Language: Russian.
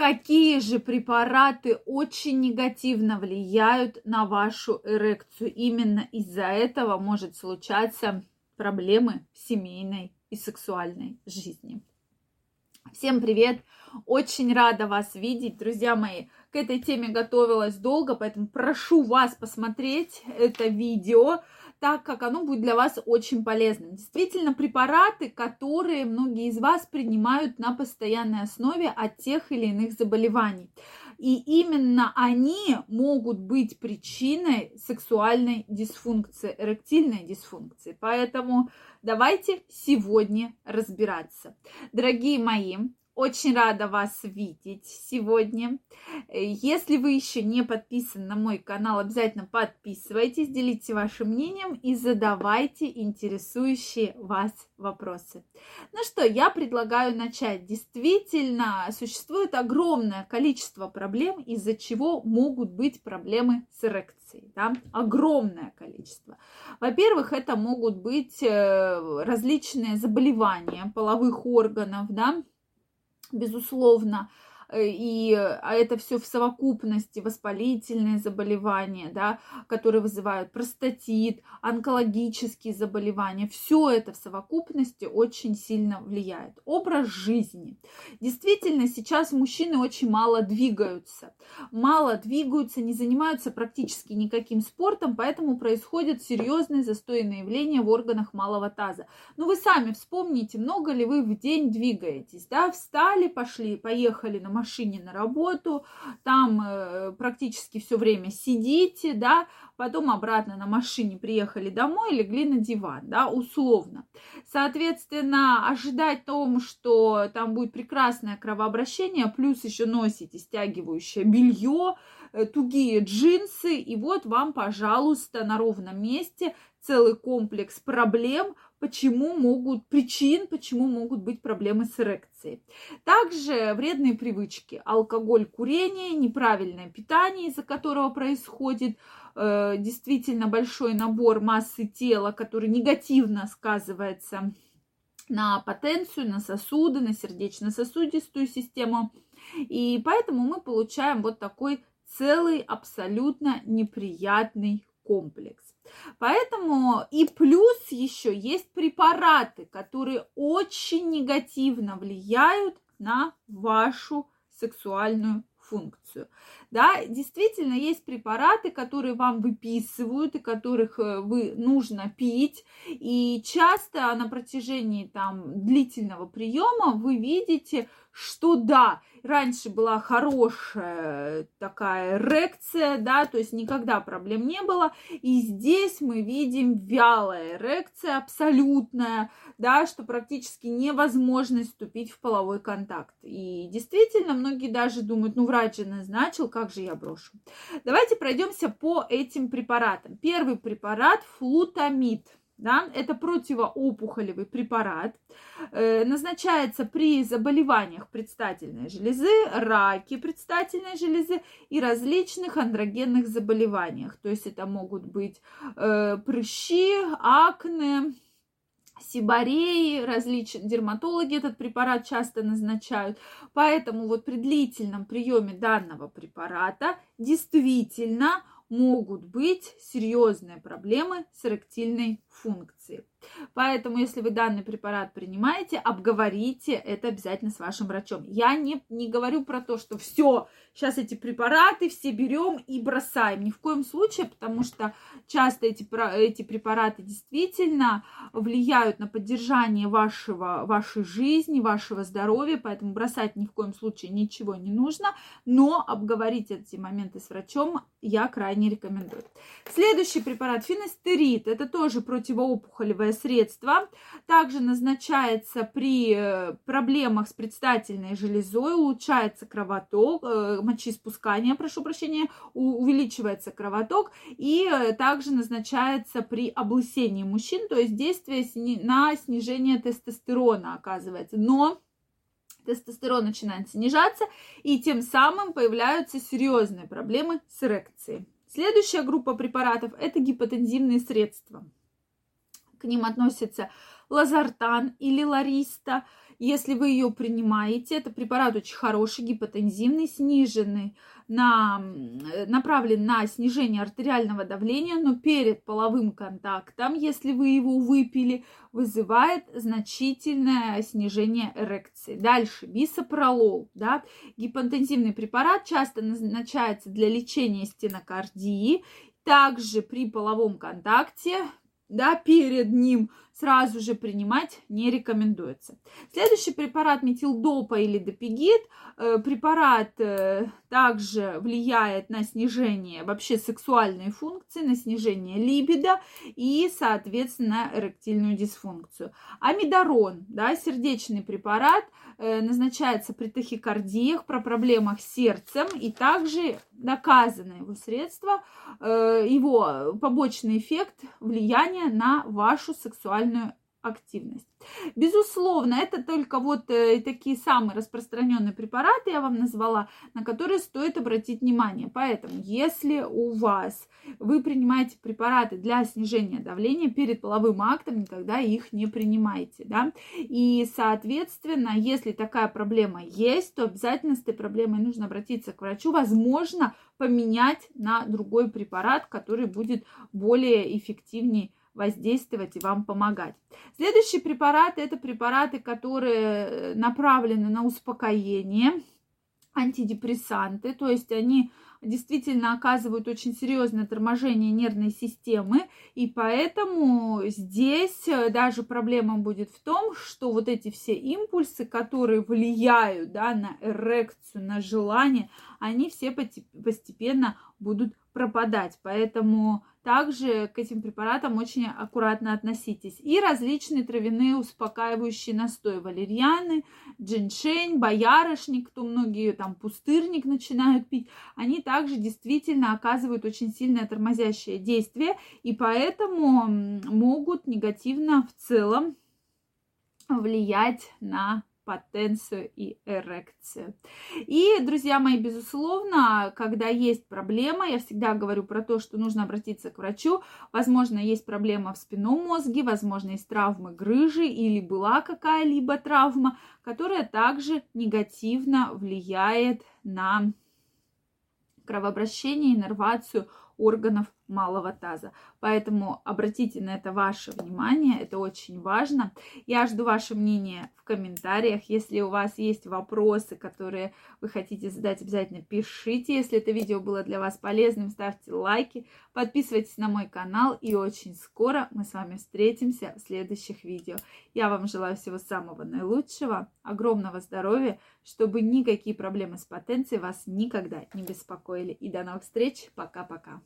какие же препараты очень негативно влияют на вашу эрекцию. Именно из-за этого может случаться проблемы в семейной и сексуальной жизни. Всем привет! Очень рада вас видеть, друзья мои. К этой теме готовилась долго, поэтому прошу вас посмотреть это видео так как оно будет для вас очень полезным. Действительно, препараты, которые многие из вас принимают на постоянной основе от тех или иных заболеваний. И именно они могут быть причиной сексуальной дисфункции, эректильной дисфункции. Поэтому давайте сегодня разбираться. Дорогие мои, очень рада вас видеть сегодня. Если вы еще не подписаны на мой канал, обязательно подписывайтесь, делитесь вашим мнением и задавайте интересующие вас вопросы. Ну что, я предлагаю начать. Действительно, существует огромное количество проблем, из-за чего могут быть проблемы с эрекцией. Да? Огромное количество. Во-первых, это могут быть э, различные заболевания половых органов, да, безусловно, и а это все в совокупности воспалительные заболевания, да, которые вызывают простатит, онкологические заболевания. Все это в совокупности очень сильно влияет. Образ жизни. Действительно, сейчас мужчины очень мало двигаются. Мало двигаются, не занимаются практически никаким спортом, поэтому происходят серьезные застойные явления в органах малого таза. Ну, вы сами вспомните, много ли вы в день двигаетесь, да, встали, пошли, поехали на машине на работу, там э, практически все время сидите, да, потом обратно на машине приехали домой, легли на диван, да, условно. Соответственно, ожидать тому, что там будет прекрасное кровообращение, плюс еще носите стягивающее белье, э, тугие джинсы, и вот вам, пожалуйста, на ровном месте целый комплекс проблем, почему могут, причин, почему могут быть проблемы с эрекцией. Также вредные привычки, алкоголь, курение, неправильное питание, из-за которого происходит э, действительно большой набор массы тела, который негативно сказывается на потенцию, на сосуды, на сердечно-сосудистую систему. И поэтому мы получаем вот такой целый абсолютно неприятный комплекс. Поэтому и плюс еще есть препараты, которые очень негативно влияют на вашу сексуальную функцию. Да, действительно, есть препараты, которые вам выписывают и которых э, вы нужно пить. И часто на протяжении там длительного приема вы видите, что да, раньше была хорошая такая эрекция, да, то есть никогда проблем не было. И здесь мы видим вялая эрекция, абсолютная, да, что практически невозможно вступить в половой контакт. И действительно, многие даже думают, ну, врач же назначил, как же я брошу. Давайте пройдемся по этим препаратам. Первый препарат флутамид – да, это противоопухолевый препарат, э, назначается при заболеваниях предстательной железы, раке предстательной железы и различных андрогенных заболеваниях. То есть это могут быть э, прыщи, акне, сибареи, различные дерматологи этот препарат часто назначают. Поэтому вот при длительном приеме данного препарата действительно могут быть серьезные проблемы с эректильной функцией. Поэтому, если вы данный препарат принимаете, обговорите это обязательно с вашим врачом. Я не, не говорю про то, что все, сейчас эти препараты все берем и бросаем. Ни в коем случае, потому что часто эти, эти препараты действительно влияют на поддержание вашего, вашей жизни, вашего здоровья, поэтому бросать ни в коем случае ничего не нужно, но обговорить эти моменты с врачом я крайне рекомендую. Следующий препарат финастерид, это тоже противоопухолевое средство. Также назначается при э, проблемах с предстательной железой, улучшается кровоток, э, мочеиспускание, прошу прощения, увеличивается кровоток и э, также назначается при облысении мужчин, то есть действие на снижение тестостерона оказывается. Но тестостерон начинает снижаться, и тем самым появляются серьезные проблемы с эрекцией. Следующая группа препаратов – это гипотензивные средства. К ним относятся лазартан или лариста, Если вы ее принимаете, это препарат очень хороший, гипотензивный, сниженный, на, направлен на снижение артериального давления, но перед половым контактом, если вы его выпили, вызывает значительное снижение эрекции. Дальше. Бисопролол, да, гипоинтенсивный препарат часто назначается для лечения стенокардии, также при половом контакте да, перед ним сразу же принимать не рекомендуется. Следующий препарат метилдопа или допигит. Э, препарат э, также влияет на снижение вообще сексуальной функции, на снижение либидо и, соответственно, эректильную дисфункцию. Амидорон, да, сердечный препарат, э, назначается при тахикардиях, про проблемах с сердцем и также доказано его средство, его побочный эффект влияния на вашу сексуальную сексуальную активность. Безусловно, это только вот э, такие самые распространенные препараты я вам назвала, на которые стоит обратить внимание. Поэтому, если у вас вы принимаете препараты для снижения давления перед половым актом, никогда их не принимайте, да. И, соответственно, если такая проблема есть, то обязательно с этой проблемой нужно обратиться к врачу. Возможно, поменять на другой препарат, который будет более эффективнее воздействовать и вам помогать. Следующие препараты это препараты, которые направлены на успокоение, антидепрессанты, то есть они действительно оказывают очень серьезное торможение нервной системы, и поэтому здесь даже проблема будет в том, что вот эти все импульсы, которые влияют да, на эрекцию, на желание, они все постепенно будут пропадать. Поэтому также к этим препаратам очень аккуратно относитесь. И различные травяные успокаивающие настои. Валерьяны, джиншень, боярышник, кто многие там пустырник начинают пить. Они также действительно оказывают очень сильное тормозящее действие. И поэтому могут негативно в целом влиять на потенцию и эрекцию. И, друзья мои, безусловно, когда есть проблема, я всегда говорю про то, что нужно обратиться к врачу. Возможно, есть проблема в спинном мозге, возможно, есть травмы грыжи или была какая-либо травма, которая также негативно влияет на кровообращение, иннервацию органов малого таза. Поэтому обратите на это ваше внимание, это очень важно. Я жду ваше мнение в комментариях. Если у вас есть вопросы, которые вы хотите задать, обязательно пишите. Если это видео было для вас полезным, ставьте лайки, подписывайтесь на мой канал. И очень скоро мы с вами встретимся в следующих видео. Я вам желаю всего самого наилучшего, огромного здоровья, чтобы никакие проблемы с потенцией вас никогда не беспокоили. И до новых встреч. Пока-пока.